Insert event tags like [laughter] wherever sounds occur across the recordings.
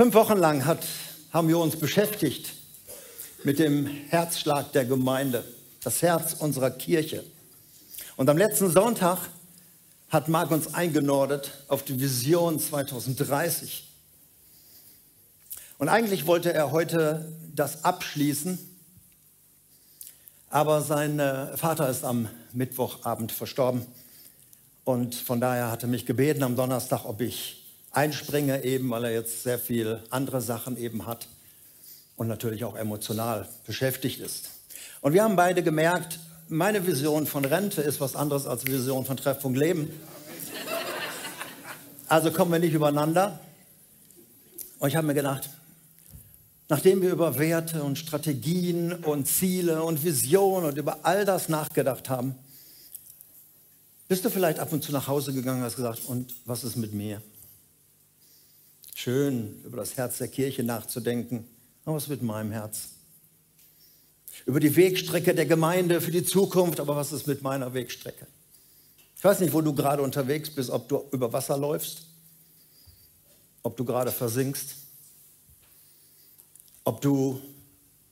Fünf Wochen lang hat, haben wir uns beschäftigt mit dem Herzschlag der Gemeinde, das Herz unserer Kirche. Und am letzten Sonntag hat Marc uns eingenordet auf die Vision 2030. Und eigentlich wollte er heute das abschließen, aber sein äh, Vater ist am Mittwochabend verstorben. Und von daher hat er mich gebeten am Donnerstag, ob ich einspringe, eben weil er jetzt sehr viel andere Sachen eben hat und natürlich auch emotional beschäftigt ist. Und wir haben beide gemerkt, meine Vision von Rente ist was anderes als Vision von Treffpunkt Leben. Also kommen wir nicht übereinander. Und ich habe mir gedacht, nachdem wir über Werte und Strategien und Ziele und Visionen und über all das nachgedacht haben, bist du vielleicht ab und zu nach Hause gegangen und hast gesagt, und was ist mit mir? Schön, über das Herz der Kirche nachzudenken, aber was ist mit meinem Herz? Über die Wegstrecke der Gemeinde für die Zukunft, aber was ist mit meiner Wegstrecke? Ich weiß nicht, wo du gerade unterwegs bist, ob du über Wasser läufst, ob du gerade versinkst, ob du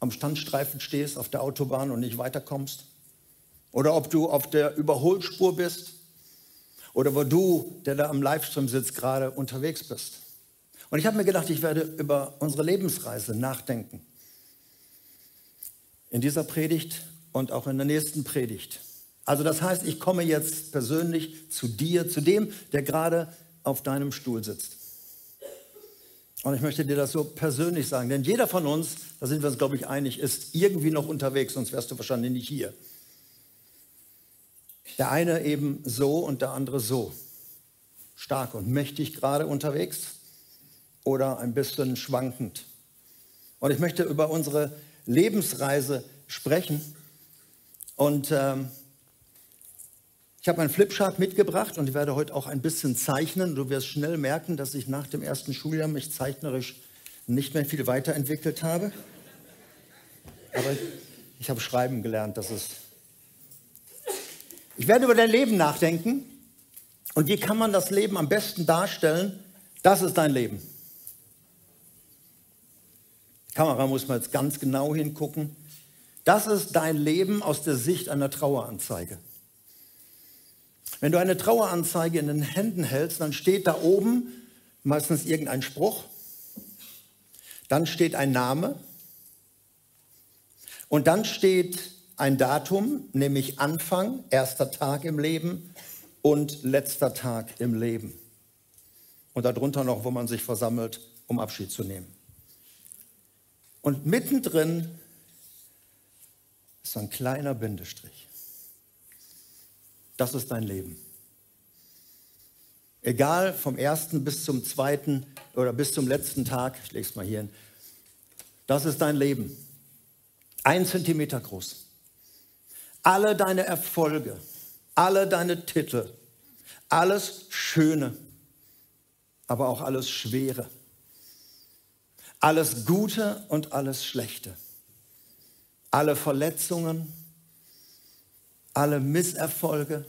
am Standstreifen stehst auf der Autobahn und nicht weiterkommst. Oder ob du auf der Überholspur bist oder wo du, der da am Livestream sitzt, gerade unterwegs bist. Und ich habe mir gedacht, ich werde über unsere Lebensreise nachdenken. In dieser Predigt und auch in der nächsten Predigt. Also das heißt, ich komme jetzt persönlich zu dir, zu dem, der gerade auf deinem Stuhl sitzt. Und ich möchte dir das so persönlich sagen, denn jeder von uns, da sind wir uns, glaube ich, einig, ist irgendwie noch unterwegs, sonst wärst du wahrscheinlich nicht hier. Der eine eben so und der andere so. Stark und mächtig gerade unterwegs oder ein bisschen schwankend. Und ich möchte über unsere Lebensreise sprechen. Und ähm, ich habe einen Flipchart mitgebracht und ich werde heute auch ein bisschen zeichnen. Du wirst schnell merken, dass ich nach dem ersten Schuljahr mich zeichnerisch nicht mehr viel weiterentwickelt habe. Aber ich habe schreiben gelernt, das ist ich werde über dein Leben nachdenken und wie kann man das Leben am besten darstellen? Das ist dein Leben. Kamera muss man jetzt ganz genau hingucken. Das ist dein Leben aus der Sicht einer Traueranzeige. Wenn du eine Traueranzeige in den Händen hältst, dann steht da oben meistens irgendein Spruch, dann steht ein Name und dann steht ein Datum, nämlich Anfang, erster Tag im Leben und letzter Tag im Leben. Und darunter noch, wo man sich versammelt, um Abschied zu nehmen. Und mittendrin ist so ein kleiner Bindestrich. Das ist dein Leben. Egal vom ersten bis zum zweiten oder bis zum letzten Tag, ich lege es mal hier hin, das ist dein Leben. Ein Zentimeter groß alle deine Erfolge, alle deine Titel, alles Schöne, aber auch alles Schwere, alles Gute und alles Schlechte, alle Verletzungen, alle Misserfolge,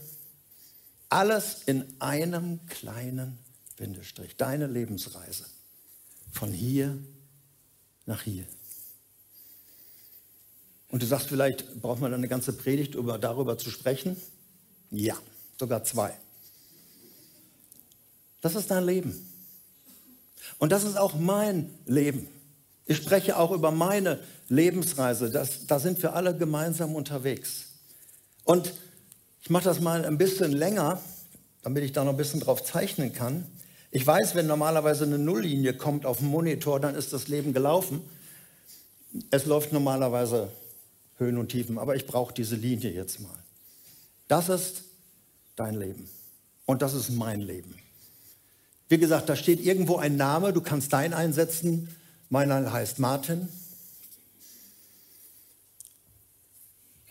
alles in einem kleinen Bindestrich, deine Lebensreise von hier nach hier. Und du sagst vielleicht, braucht man eine ganze Predigt, um darüber zu sprechen? Ja, sogar zwei. Das ist dein Leben. Und das ist auch mein Leben. Ich spreche auch über meine Lebensreise. Das, da sind wir alle gemeinsam unterwegs. Und ich mache das mal ein bisschen länger, damit ich da noch ein bisschen drauf zeichnen kann. Ich weiß, wenn normalerweise eine Nulllinie kommt auf dem Monitor, dann ist das Leben gelaufen. Es läuft normalerweise Höhen und Tiefen, aber ich brauche diese Linie jetzt mal. Das ist dein Leben und das ist mein Leben. Wie gesagt, da steht irgendwo ein Name, du kannst deinen einsetzen. Meiner heißt Martin.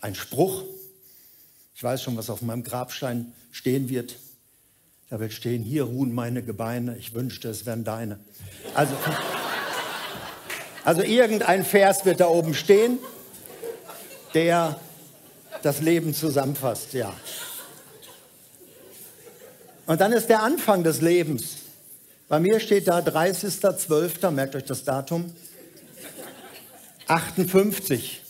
Ein Spruch. Ich weiß schon, was auf meinem Grabstein stehen wird. Da wird stehen, hier ruhen meine Gebeine, ich wünschte, es wären deine. Also, also irgendein Vers wird da oben stehen der das Leben zusammenfasst, ja. Und dann ist der Anfang des Lebens. Bei mir steht da 30.12., merkt euch das Datum, 58.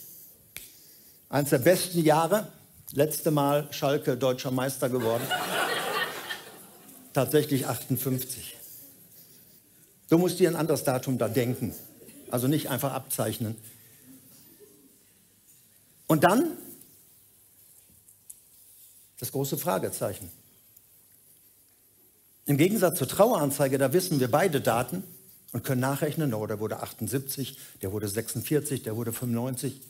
Eines der besten Jahre. Letzte Mal Schalke deutscher Meister geworden. Tatsächlich 58. Du musst dir ein anderes Datum da denken. Also nicht einfach abzeichnen. Und dann das große Fragezeichen. Im Gegensatz zur Traueranzeige, da wissen wir beide Daten und können nachrechnen, oh, der wurde 78, der wurde 46, der wurde 95.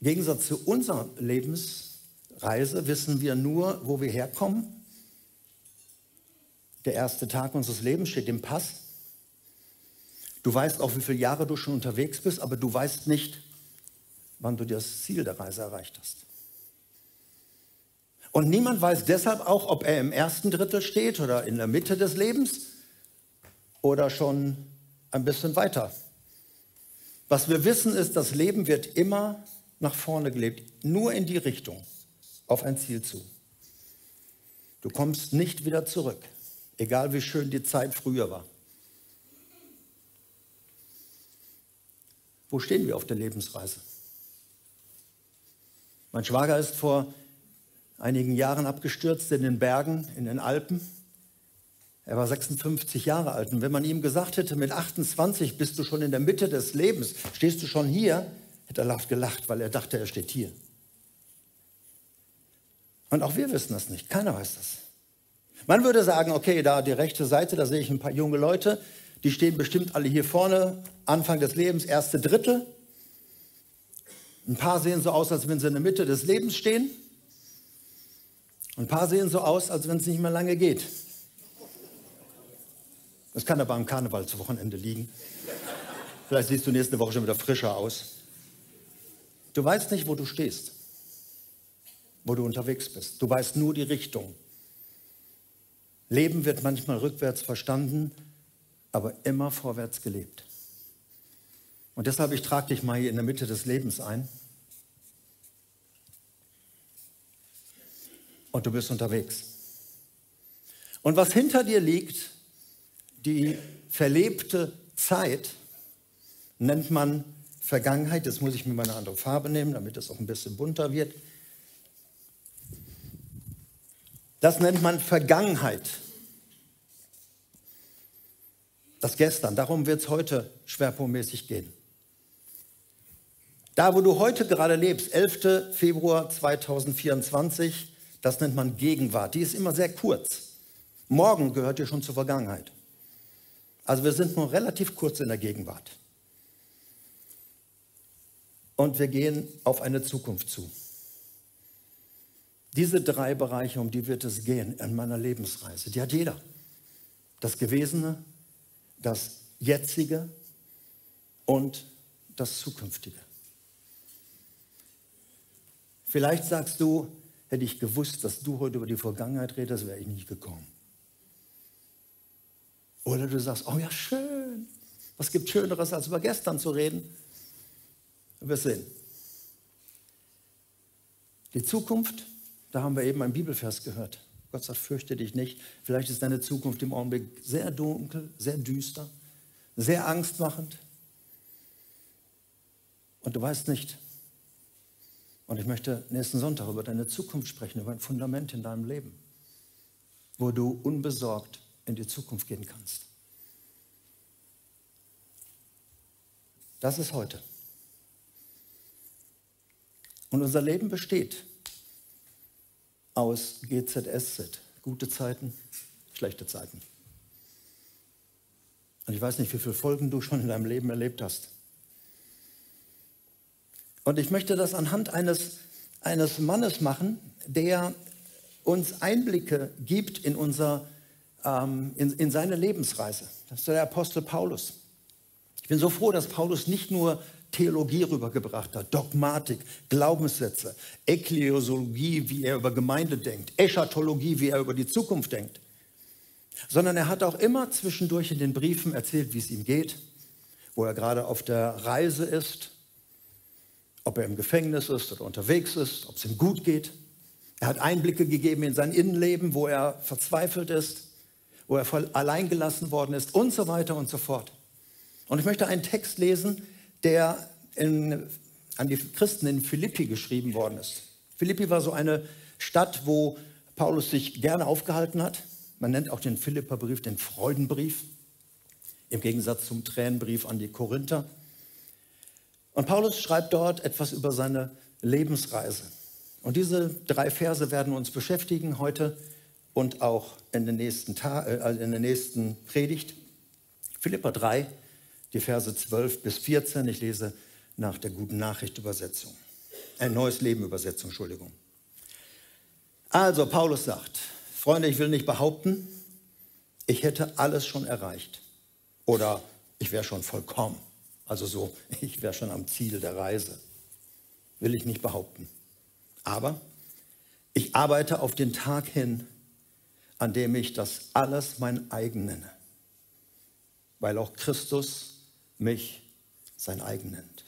Im Gegensatz zu unserer Lebensreise wissen wir nur, wo wir herkommen. Der erste Tag unseres Lebens steht im Pass. Du weißt auch, wie viele Jahre du schon unterwegs bist, aber du weißt nicht, wann du das Ziel der Reise erreicht hast. Und niemand weiß deshalb auch, ob er im ersten Drittel steht oder in der Mitte des Lebens oder schon ein bisschen weiter. Was wir wissen ist, das Leben wird immer nach vorne gelebt, nur in die Richtung, auf ein Ziel zu. Du kommst nicht wieder zurück, egal wie schön die Zeit früher war. Wo stehen wir auf der Lebensreise? Mein Schwager ist vor einigen Jahren abgestürzt in den Bergen, in den Alpen. Er war 56 Jahre alt. Und wenn man ihm gesagt hätte, mit 28 bist du schon in der Mitte des Lebens, stehst du schon hier, hätte er gelacht, weil er dachte, er steht hier. Und auch wir wissen das nicht. Keiner weiß das. Man würde sagen, okay, da die rechte Seite, da sehe ich ein paar junge Leute, die stehen bestimmt alle hier vorne, Anfang des Lebens, erste Drittel. Ein paar sehen so aus, als wenn sie in der Mitte des Lebens stehen. Ein paar sehen so aus, als wenn es nicht mehr lange geht. Das kann aber am Karneval zu Wochenende liegen. Vielleicht siehst du nächste Woche schon wieder frischer aus. Du weißt nicht, wo du stehst, wo du unterwegs bist. Du weißt nur die Richtung. Leben wird manchmal rückwärts verstanden, aber immer vorwärts gelebt. Und deshalb, ich trage dich mal hier in der Mitte des Lebens ein. Und du bist unterwegs. Und was hinter dir liegt, die verlebte Zeit, nennt man Vergangenheit. Jetzt muss ich mir mal eine andere Farbe nehmen, damit es auch ein bisschen bunter wird. Das nennt man Vergangenheit. Das Gestern. Darum wird es heute schwerpunktmäßig gehen. Da, wo du heute gerade lebst, 11. Februar 2024, das nennt man Gegenwart. Die ist immer sehr kurz. Morgen gehört dir schon zur Vergangenheit. Also wir sind nur relativ kurz in der Gegenwart. Und wir gehen auf eine Zukunft zu. Diese drei Bereiche, um die wird es gehen in meiner Lebensreise, die hat jeder. Das Gewesene, das Jetzige und das Zukünftige. Vielleicht sagst du, hätte ich gewusst, dass du heute über die Vergangenheit redest, wäre ich nicht gekommen. Oder du sagst, oh ja, schön. Was gibt Schöneres, als über gestern zu reden? Wir sehen. Die Zukunft, da haben wir eben einen Bibelvers gehört. Gott sagt, fürchte dich nicht. Vielleicht ist deine Zukunft im Augenblick sehr dunkel, sehr düster, sehr angstmachend. Und du weißt nicht, und ich möchte nächsten Sonntag über deine Zukunft sprechen, über ein Fundament in deinem Leben, wo du unbesorgt in die Zukunft gehen kannst. Das ist heute. Und unser Leben besteht aus GZSZ, gute Zeiten, schlechte Zeiten. Und ich weiß nicht, wie viele Folgen du schon in deinem Leben erlebt hast. Und ich möchte das anhand eines, eines Mannes machen, der uns Einblicke gibt in, unser, ähm, in, in seine Lebensreise. Das ist der Apostel Paulus. Ich bin so froh, dass Paulus nicht nur Theologie rübergebracht hat, Dogmatik, Glaubenssätze, Ekklesiologie, wie er über Gemeinde denkt, Eschatologie, wie er über die Zukunft denkt, sondern er hat auch immer zwischendurch in den Briefen erzählt, wie es ihm geht, wo er gerade auf der Reise ist, ob er im Gefängnis ist oder unterwegs ist, ob es ihm gut geht. Er hat Einblicke gegeben in sein Innenleben, wo er verzweifelt ist, wo er voll allein gelassen worden ist und so weiter und so fort. Und ich möchte einen Text lesen, der in, an die Christen in Philippi geschrieben worden ist. Philippi war so eine Stadt, wo Paulus sich gerne aufgehalten hat. Man nennt auch den Philipperbrief den Freudenbrief, im Gegensatz zum Tränenbrief an die Korinther. Und Paulus schreibt dort etwas über seine Lebensreise. Und diese drei Verse werden uns beschäftigen heute und auch in der nächsten, Ta äh, in der nächsten Predigt. Philippa 3, die Verse 12 bis 14. Ich lese nach der Guten Nachricht Übersetzung. Ein neues Leben Übersetzung, Entschuldigung. Also, Paulus sagt, Freunde, ich will nicht behaupten, ich hätte alles schon erreicht. Oder ich wäre schon vollkommen. Also so, [laughs] ich wäre schon am Ziel der Reise. Will ich nicht behaupten. Aber ich arbeite auf den Tag hin, an dem ich das alles mein eigen nenne, weil auch Christus mich sein eigen nennt.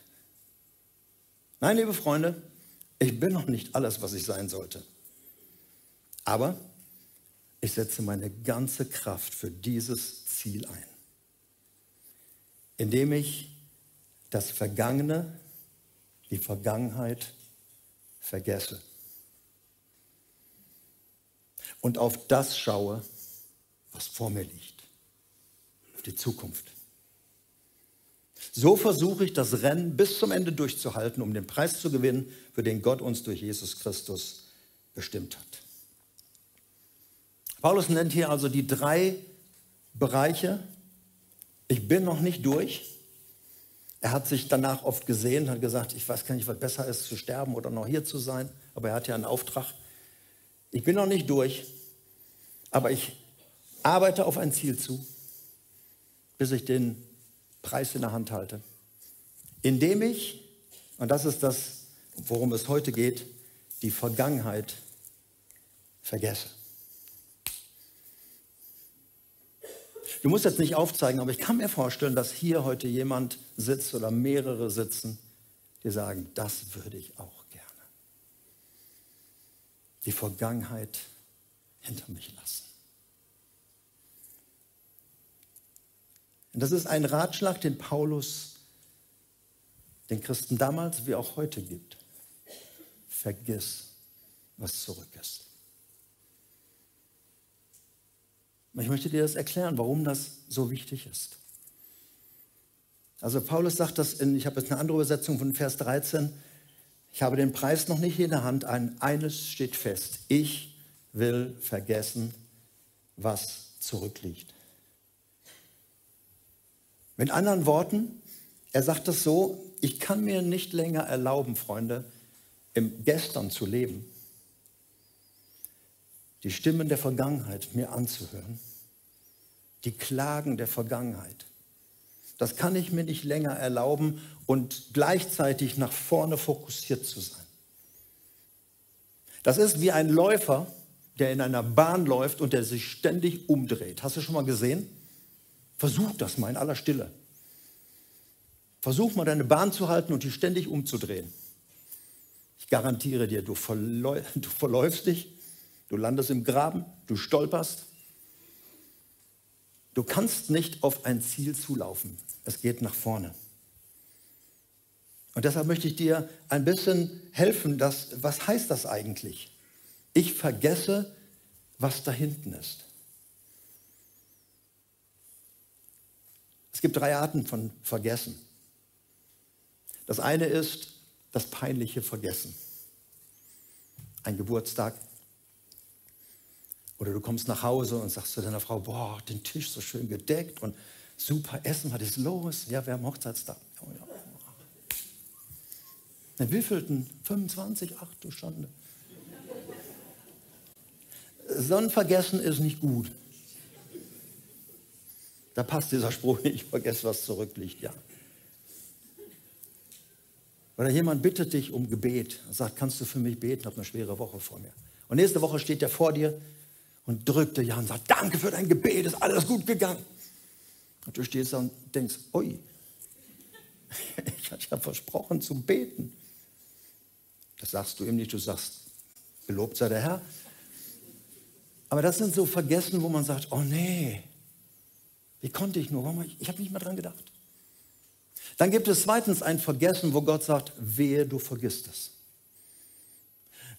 Nein, liebe Freunde, ich bin noch nicht alles, was ich sein sollte. Aber ich setze meine ganze Kraft für dieses Ziel ein, indem ich das Vergangene, die Vergangenheit vergesse und auf das schaue, was vor mir liegt, auf die Zukunft. So versuche ich das Rennen bis zum Ende durchzuhalten, um den Preis zu gewinnen, für den Gott uns durch Jesus Christus bestimmt hat. Paulus nennt hier also die drei Bereiche. Ich bin noch nicht durch. Er hat sich danach oft gesehen, hat gesagt, ich weiß gar nicht, was besser ist, zu sterben oder noch hier zu sein. Aber er hat ja einen Auftrag. Ich bin noch nicht durch, aber ich arbeite auf ein Ziel zu, bis ich den Preis in der Hand halte. Indem ich, und das ist das, worum es heute geht, die Vergangenheit vergesse. Du musst jetzt nicht aufzeigen, aber ich kann mir vorstellen, dass hier heute jemand sitzt oder mehrere sitzen, die sagen, das würde ich auch gerne. Die Vergangenheit hinter mich lassen. Und das ist ein Ratschlag, den Paulus den Christen damals wie auch heute gibt. Vergiss, was zurück ist. Ich möchte dir das erklären, warum das so wichtig ist. Also Paulus sagt das in, ich habe jetzt eine andere Übersetzung von Vers 13, ich habe den Preis noch nicht in der Hand, ein, eines steht fest, ich will vergessen, was zurückliegt. Mit anderen Worten, er sagt das so, ich kann mir nicht länger erlauben, Freunde, im Gestern zu leben die Stimmen der Vergangenheit mir anzuhören, die Klagen der Vergangenheit. Das kann ich mir nicht länger erlauben und gleichzeitig nach vorne fokussiert zu sein. Das ist wie ein Läufer, der in einer Bahn läuft und der sich ständig umdreht. Hast du schon mal gesehen? Versuch das mal in aller Stille. Versuch mal deine Bahn zu halten und die ständig umzudrehen. Ich garantiere dir, du, [laughs] verläufst dich Du landest im Graben, du stolperst. Du kannst nicht auf ein Ziel zulaufen. Es geht nach vorne. Und deshalb möchte ich dir ein bisschen helfen, dass, was heißt das eigentlich? Ich vergesse, was da hinten ist. Es gibt drei Arten von Vergessen. Das eine ist das peinliche Vergessen. Ein Geburtstag, oder du kommst nach Hause und sagst zu deiner Frau, boah, den Tisch so schön gedeckt und super Essen, was ist los? Ja, wir haben Hochzeitstag. Oh, ja. Den wievielten? 25? Ach du Schande. Sonnenvergessen ist nicht gut. Da passt dieser Spruch nicht, vergess, was zurückliegt, ja. Oder jemand bittet dich um Gebet und sagt, kannst du für mich beten, ich habe eine schwere Woche vor mir. Und nächste Woche steht er vor dir und drückte ja und sagt, danke für dein Gebet, ist alles gut gegangen. Und du stehst da und denkst, ui, [laughs] ich hatte ja versprochen zu beten. Das sagst du ihm nicht, du sagst, gelobt sei der Herr. Aber das sind so Vergessen, wo man sagt, oh nee, wie konnte ich nur? Warum? Ich habe nicht mehr dran gedacht. Dann gibt es zweitens ein Vergessen, wo Gott sagt, wehe, du vergisst es.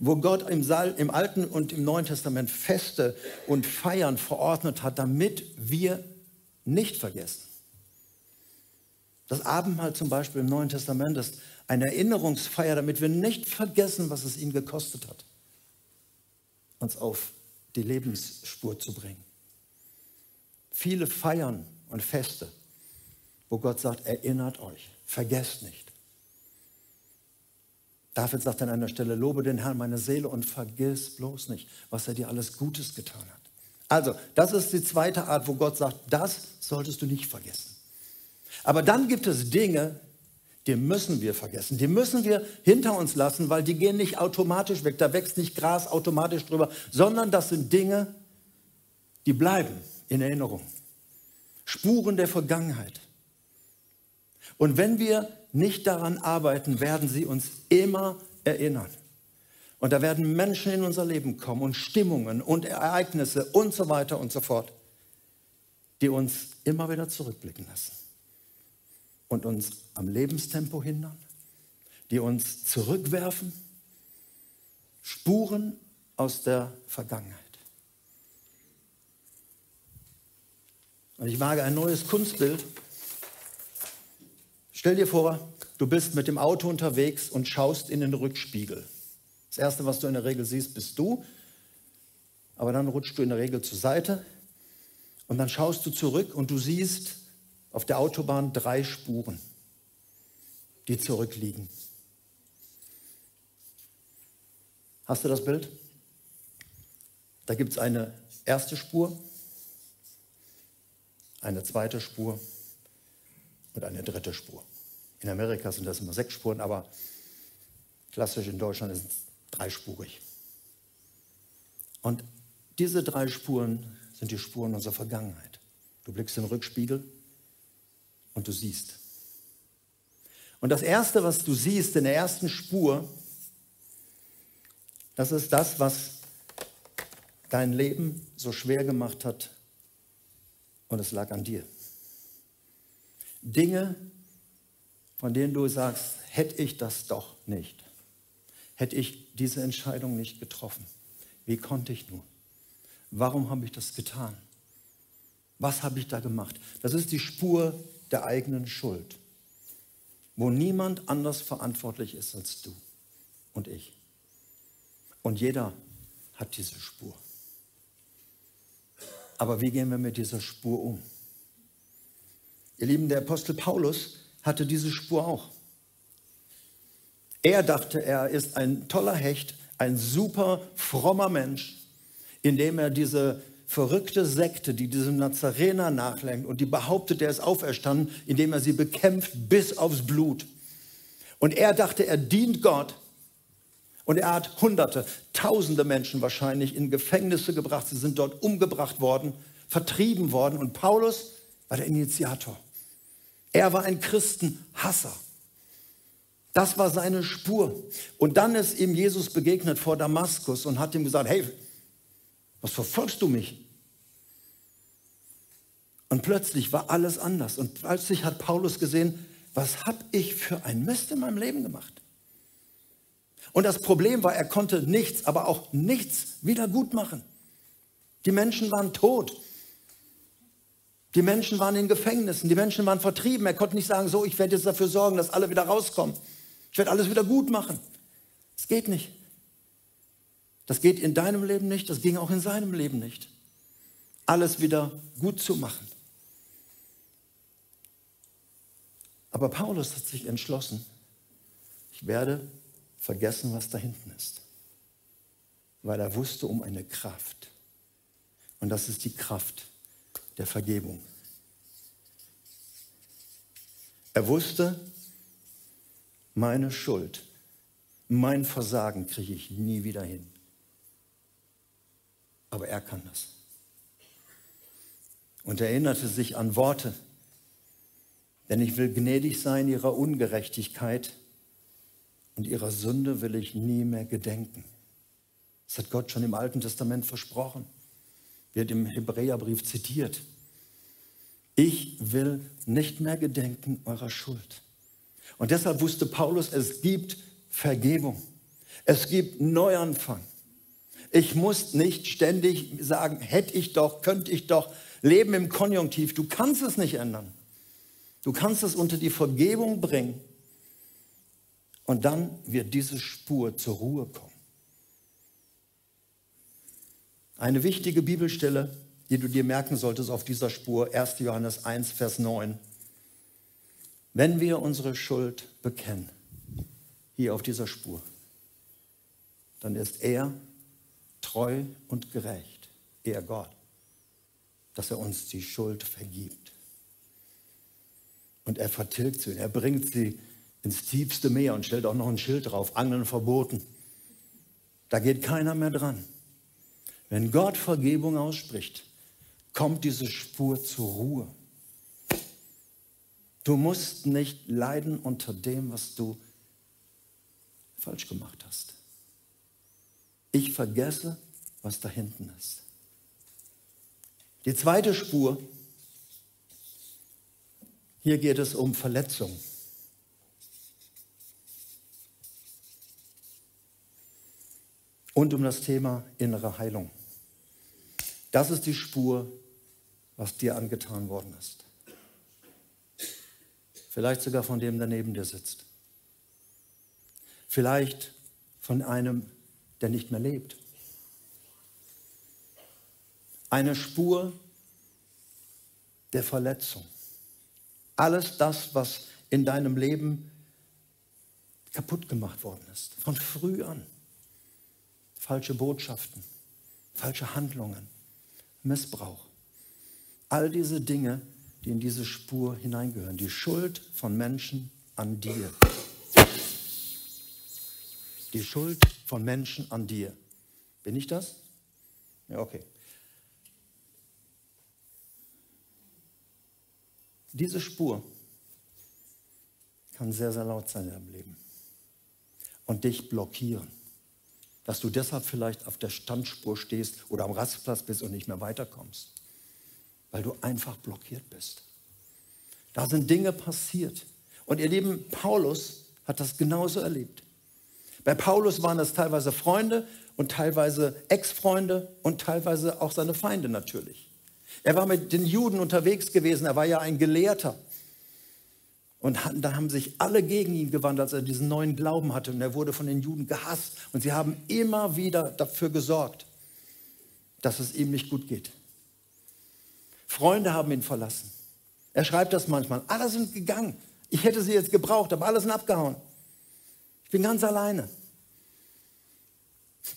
Wo Gott im, Saal, im Alten und im Neuen Testament Feste und Feiern verordnet hat, damit wir nicht vergessen. Das Abendmahl zum Beispiel im Neuen Testament ist eine Erinnerungsfeier, damit wir nicht vergessen, was es ihn gekostet hat, uns auf die Lebensspur zu bringen. Viele Feiern und Feste, wo Gott sagt, erinnert euch, vergesst nicht. David sagt an einer Stelle, lobe den Herrn meine Seele und vergiss bloß nicht, was er dir alles Gutes getan hat. Also, das ist die zweite Art, wo Gott sagt, das solltest du nicht vergessen. Aber dann gibt es Dinge, die müssen wir vergessen. Die müssen wir hinter uns lassen, weil die gehen nicht automatisch weg. Da wächst nicht Gras automatisch drüber, sondern das sind Dinge, die bleiben in Erinnerung. Spuren der Vergangenheit. Und wenn wir nicht daran arbeiten, werden sie uns immer erinnern. Und da werden Menschen in unser Leben kommen und Stimmungen und Ereignisse und so weiter und so fort, die uns immer wieder zurückblicken lassen und uns am Lebenstempo hindern, die uns zurückwerfen, Spuren aus der Vergangenheit. Und ich wage ein neues Kunstbild. Stell dir vor, du bist mit dem Auto unterwegs und schaust in den Rückspiegel. Das Erste, was du in der Regel siehst, bist du. Aber dann rutschst du in der Regel zur Seite und dann schaust du zurück und du siehst auf der Autobahn drei Spuren, die zurückliegen. Hast du das Bild? Da gibt es eine erste Spur, eine zweite Spur und eine dritte Spur. In Amerika sind das immer sechs Spuren, aber klassisch in Deutschland ist es dreispurig. Und diese drei Spuren sind die Spuren unserer Vergangenheit. Du blickst in den Rückspiegel und du siehst. Und das Erste, was du siehst in der ersten Spur, das ist das, was dein Leben so schwer gemacht hat und es lag an dir. Dinge, von denen du sagst, hätte ich das doch nicht, hätte ich diese Entscheidung nicht getroffen. Wie konnte ich nur? Warum habe ich das getan? Was habe ich da gemacht? Das ist die Spur der eigenen Schuld, wo niemand anders verantwortlich ist als du und ich. Und jeder hat diese Spur. Aber wie gehen wir mit dieser Spur um? Ihr Lieben, der Apostel Paulus hatte diese Spur auch. Er dachte, er ist ein toller Hecht, ein super frommer Mensch, indem er diese verrückte Sekte, die diesem Nazarener nachlenkt und die behauptet, er ist auferstanden, indem er sie bekämpft bis aufs Blut. Und er dachte, er dient Gott. Und er hat Hunderte, Tausende Menschen wahrscheinlich in Gefängnisse gebracht. Sie sind dort umgebracht worden, vertrieben worden. Und Paulus war der Initiator. Er war ein Christenhasser. Das war seine Spur. Und dann ist ihm Jesus begegnet vor Damaskus und hat ihm gesagt, hey, was verfolgst du mich? Und plötzlich war alles anders. Und plötzlich hat Paulus gesehen, was habe ich für ein Mist in meinem Leben gemacht? Und das Problem war, er konnte nichts, aber auch nichts wieder gut machen. Die Menschen waren tot. Die Menschen waren in Gefängnissen. Die Menschen waren vertrieben. Er konnte nicht sagen, so, ich werde jetzt dafür sorgen, dass alle wieder rauskommen. Ich werde alles wieder gut machen. Es geht nicht. Das geht in deinem Leben nicht, das ging auch in seinem Leben nicht. Alles wieder gut zu machen. Aber Paulus hat sich entschlossen, ich werde vergessen, was da hinten ist. Weil er wusste um eine Kraft. Und das ist die Kraft der Vergebung. Er wusste, meine Schuld, mein Versagen kriege ich nie wieder hin aber er kann das. Und erinnerte sich an Worte, denn ich will gnädig sein ihrer Ungerechtigkeit und ihrer Sünde will ich nie mehr gedenken. Das hat Gott schon im Alten Testament versprochen. Wird im Hebräerbrief zitiert. Ich will nicht mehr gedenken eurer Schuld. Und deshalb wusste Paulus, es gibt Vergebung. Es gibt Neuanfang. Ich muss nicht ständig sagen, hätte ich doch, könnte ich doch, leben im Konjunktiv. Du kannst es nicht ändern. Du kannst es unter die Vergebung bringen. Und dann wird diese Spur zur Ruhe kommen. Eine wichtige Bibelstelle, die du dir merken solltest auf dieser Spur, 1. Johannes 1, Vers 9. Wenn wir unsere Schuld bekennen, hier auf dieser Spur, dann ist er treu und gerecht, er Gott, dass er uns die Schuld vergibt. Und er vertilgt sie, er bringt sie ins tiefste Meer und stellt auch noch ein Schild drauf, Angeln verboten. Da geht keiner mehr dran. Wenn Gott Vergebung ausspricht, kommt diese Spur zur Ruhe. Du musst nicht leiden unter dem, was du falsch gemacht hast. Ich vergesse, was da hinten ist. Die zweite Spur, hier geht es um Verletzung. Und um das Thema innere Heilung. Das ist die Spur, was dir angetan worden ist. Vielleicht sogar von dem, der neben dir sitzt. Vielleicht von einem, der nicht mehr lebt. Eine Spur der Verletzung. Alles das, was in deinem Leben kaputt gemacht worden ist. Von früh an. Falsche Botschaften, falsche Handlungen, Missbrauch. All diese Dinge, die in diese Spur hineingehören. Die Schuld von Menschen an dir. Die Schuld von Menschen an dir. Bin ich das? Ja, okay. Diese Spur kann sehr, sehr laut sein in deinem Leben und dich blockieren. Dass du deshalb vielleicht auf der Standspur stehst oder am Rastplatz bist und nicht mehr weiterkommst, weil du einfach blockiert bist. Da sind Dinge passiert. Und ihr lieben Paulus hat das genauso erlebt. Bei Paulus waren es teilweise Freunde und teilweise Ex-Freunde und teilweise auch seine Feinde natürlich. Er war mit den Juden unterwegs gewesen, er war ja ein Gelehrter. Und dann haben sich alle gegen ihn gewandt, als er diesen neuen Glauben hatte. Und er wurde von den Juden gehasst. Und sie haben immer wieder dafür gesorgt, dass es ihm nicht gut geht. Freunde haben ihn verlassen. Er schreibt das manchmal. Alle sind gegangen. Ich hätte sie jetzt gebraucht, aber alle sind abgehauen. Ich bin ganz alleine.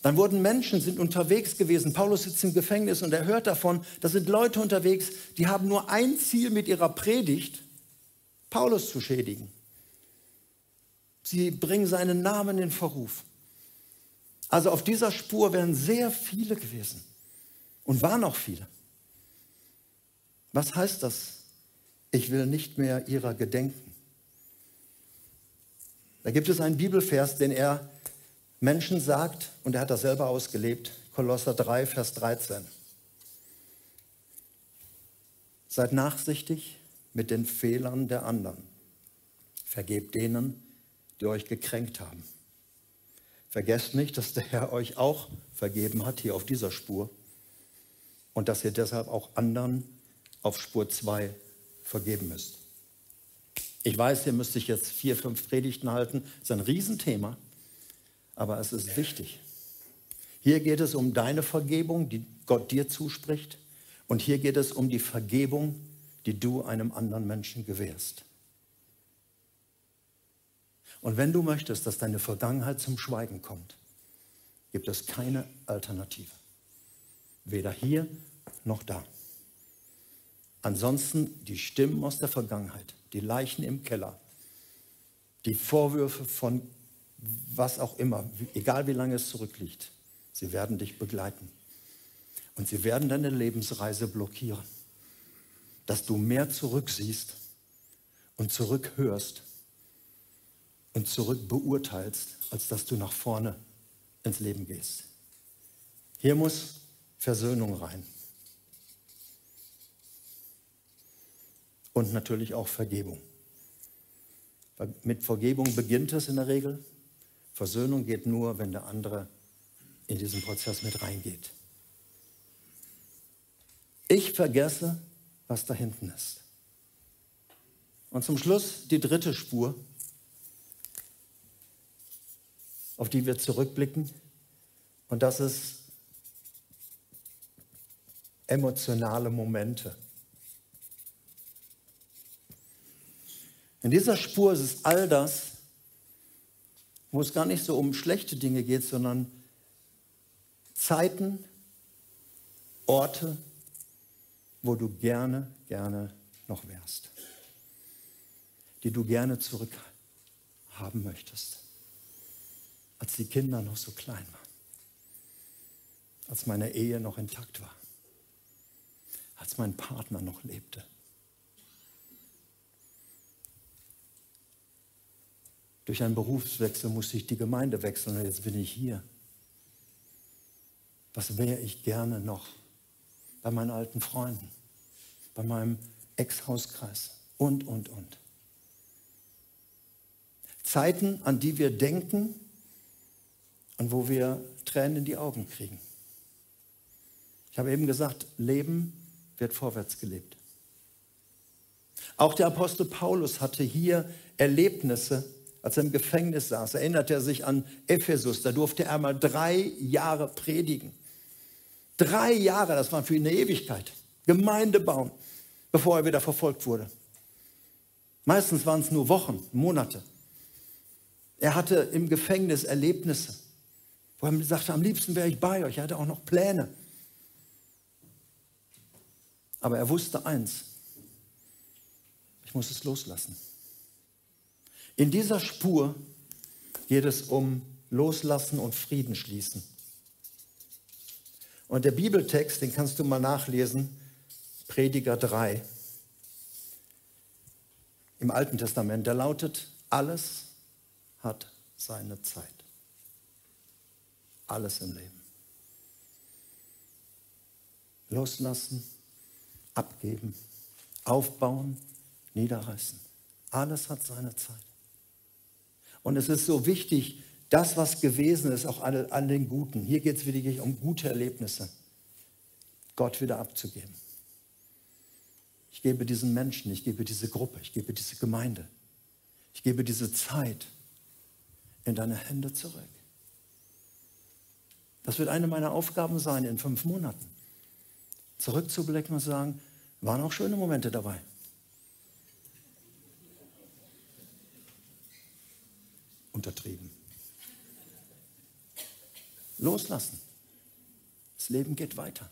Dann wurden Menschen, sind unterwegs gewesen. Paulus sitzt im Gefängnis und er hört davon, da sind Leute unterwegs, die haben nur ein Ziel mit ihrer Predigt, Paulus zu schädigen. Sie bringen seinen Namen in Verruf. Also auf dieser Spur wären sehr viele gewesen und waren auch viele. Was heißt das? Ich will nicht mehr ihrer gedenken. Da gibt es einen Bibelvers, den er Menschen sagt, und er hat das selber ausgelebt, Kolosser 3, Vers 13. Seid nachsichtig mit den Fehlern der anderen. Vergebt denen, die euch gekränkt haben. Vergesst nicht, dass der Herr euch auch vergeben hat, hier auf dieser Spur. Und dass ihr deshalb auch anderen auf Spur 2 vergeben müsst. Ich weiß, ihr müsst sich jetzt vier, fünf Predigten halten. Das ist ein Riesenthema, aber es ist wichtig. Hier geht es um deine Vergebung, die Gott dir zuspricht. Und hier geht es um die Vergebung, die du einem anderen Menschen gewährst. Und wenn du möchtest, dass deine Vergangenheit zum Schweigen kommt, gibt es keine Alternative. Weder hier noch da. Ansonsten die Stimmen aus der Vergangenheit, die Leichen im Keller, die Vorwürfe von was auch immer, egal wie lange es zurückliegt, sie werden dich begleiten. Und sie werden deine Lebensreise blockieren, dass du mehr zurücksiehst und zurückhörst und zurückbeurteilst, als dass du nach vorne ins Leben gehst. Hier muss Versöhnung rein. Und natürlich auch Vergebung. Mit Vergebung beginnt es in der Regel. Versöhnung geht nur, wenn der andere in diesen Prozess mit reingeht. Ich vergesse, was da hinten ist. Und zum Schluss die dritte Spur, auf die wir zurückblicken. Und das ist emotionale Momente. In dieser Spur ist es all das, wo es gar nicht so um schlechte Dinge geht, sondern Zeiten, Orte, wo du gerne, gerne noch wärst, die du gerne zurückhaben möchtest, als die Kinder noch so klein waren, als meine Ehe noch intakt war, als mein Partner noch lebte. Durch einen Berufswechsel musste ich die Gemeinde wechseln und jetzt bin ich hier. Was wäre ich gerne noch bei meinen alten Freunden, bei meinem Ex-Hauskreis und, und, und. Zeiten, an die wir denken und wo wir Tränen in die Augen kriegen. Ich habe eben gesagt, Leben wird vorwärts gelebt. Auch der Apostel Paulus hatte hier Erlebnisse, als er im Gefängnis saß. Erinnert er sich an Ephesus, da durfte er mal drei Jahre predigen. Drei Jahre, das war für ihn eine Ewigkeit. Gemeinde bauen, bevor er wieder verfolgt wurde. Meistens waren es nur Wochen, Monate. Er hatte im Gefängnis Erlebnisse, wo er sagte, am liebsten wäre ich bei euch. Er hatte auch noch Pläne. Aber er wusste eins, ich muss es loslassen. In dieser Spur geht es um Loslassen und Frieden schließen. Und der Bibeltext, den kannst du mal nachlesen, Prediger 3 im Alten Testament, der lautet, alles hat seine Zeit. Alles im Leben. Loslassen, abgeben, aufbauen, niederreißen. Alles hat seine Zeit. Und es ist so wichtig, das, was gewesen ist, auch an, an den Guten. Hier geht es wirklich um gute Erlebnisse. Gott wieder abzugeben. Ich gebe diesen Menschen, ich gebe diese Gruppe, ich gebe diese Gemeinde, ich gebe diese Zeit in deine Hände zurück. Das wird eine meiner Aufgaben sein in fünf Monaten. Zurückzublicken und sagen, waren auch schöne Momente dabei. Untertrieben. Loslassen. Das Leben geht weiter.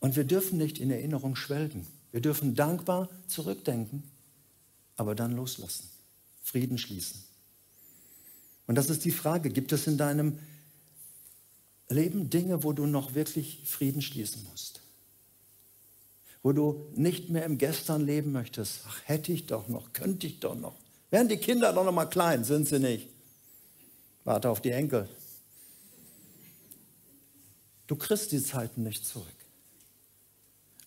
Und wir dürfen nicht in Erinnerung schwelgen. Wir dürfen dankbar zurückdenken, aber dann loslassen, Frieden schließen. Und das ist die Frage, gibt es in deinem Leben Dinge, wo du noch wirklich Frieden schließen musst? Wo du nicht mehr im Gestern leben möchtest? Ach, hätte ich doch noch, könnte ich doch noch. Wären die Kinder doch noch mal klein, sind sie nicht. Warte auf die Enkel. Du kriegst die Zeiten nicht zurück.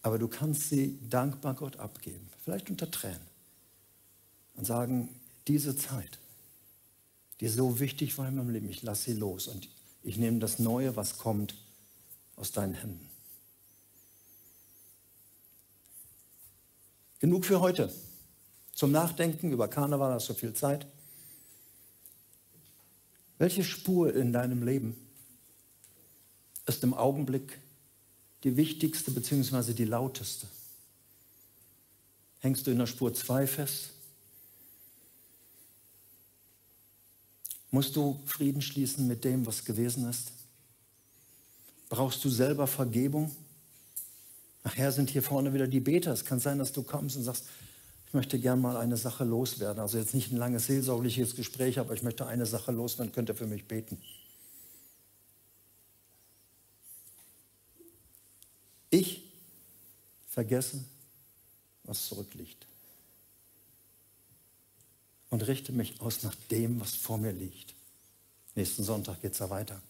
Aber du kannst sie dankbar Gott abgeben, vielleicht unter Tränen. Und sagen, diese Zeit, die so wichtig war in meinem Leben, ich lasse sie los und ich nehme das Neue, was kommt, aus deinen Händen. Genug für heute. Zum Nachdenken über Karneval hast du viel Zeit. Welche Spur in deinem Leben ist im Augenblick die wichtigste bzw. die lauteste? Hängst du in der Spur 2 fest? Musst du Frieden schließen mit dem, was gewesen ist? Brauchst du selber Vergebung? Nachher sind hier vorne wieder die Beter. Es kann sein, dass du kommst und sagst, ich möchte gern mal eine Sache loswerden. Also jetzt nicht ein langes seelsorgliches Gespräch, aber ich möchte eine Sache loswerden. Könnt ihr für mich beten? Ich vergesse, was zurückliegt. Und richte mich aus nach dem, was vor mir liegt. Nächsten Sonntag geht es ja weiter.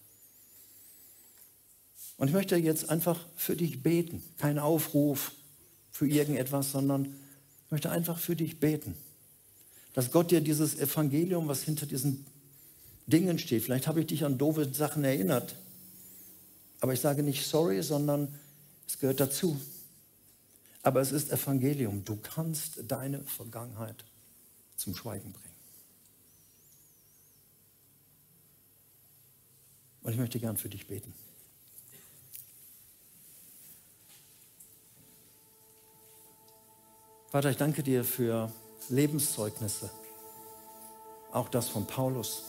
Und ich möchte jetzt einfach für dich beten. Kein Aufruf, für irgendetwas, sondern möchte einfach für dich beten. Dass Gott dir dieses Evangelium, was hinter diesen Dingen steht, vielleicht habe ich dich an doofe Sachen erinnert, aber ich sage nicht sorry, sondern es gehört dazu. Aber es ist Evangelium. Du kannst deine Vergangenheit zum Schweigen bringen. Und ich möchte gern für dich beten. Vater, ich danke dir für Lebenszeugnisse, auch das von Paulus.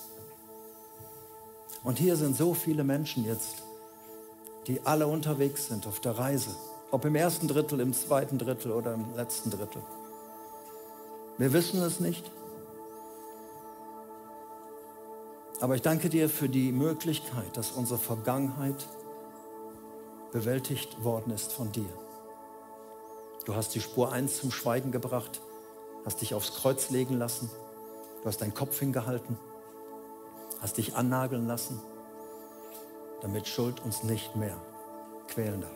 Und hier sind so viele Menschen jetzt, die alle unterwegs sind auf der Reise, ob im ersten Drittel, im zweiten Drittel oder im letzten Drittel. Wir wissen es nicht, Aber ich danke dir für die Möglichkeit, dass unsere Vergangenheit bewältigt worden ist von dir. Du hast die Spur 1 zum Schweigen gebracht, hast dich aufs Kreuz legen lassen, du hast deinen Kopf hingehalten, hast dich annageln lassen, damit Schuld uns nicht mehr quälen darf.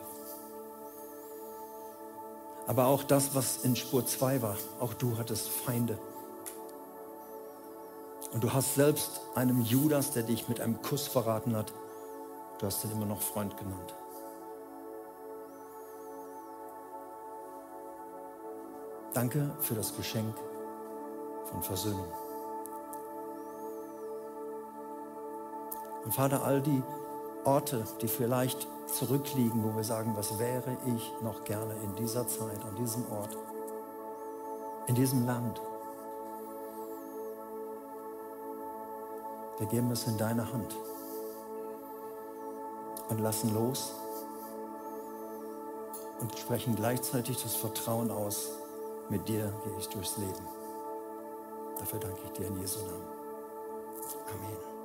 Aber auch das, was in Spur 2 war, auch du hattest Feinde. Und du hast selbst einem Judas, der dich mit einem Kuss verraten hat, du hast ihn immer noch Freund genannt. Danke für das Geschenk von Versöhnung. Und Vater, all die Orte, die vielleicht zurückliegen, wo wir sagen, was wäre ich noch gerne in dieser Zeit, an diesem Ort, in diesem Land, Wir geben es in deine Hand und lassen los und sprechen gleichzeitig das Vertrauen aus, mit dir gehe ich durchs Leben. Dafür danke ich dir in Jesu Namen. Amen.